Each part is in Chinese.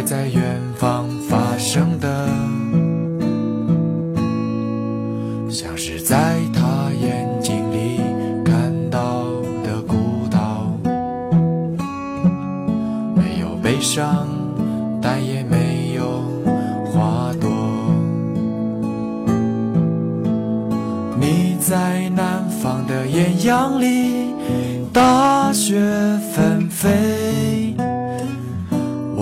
还在远方发生的，像是在他眼睛里看到的孤岛，没有悲伤，但也没有花朵。你在南方的艳阳里，大雪纷飞；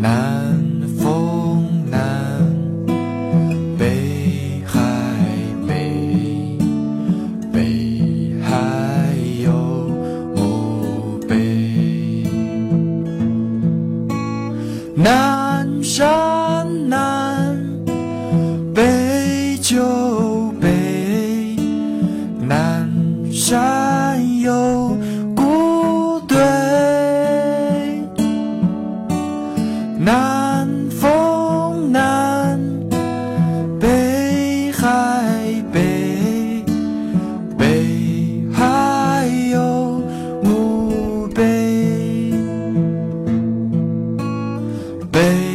南 Baby.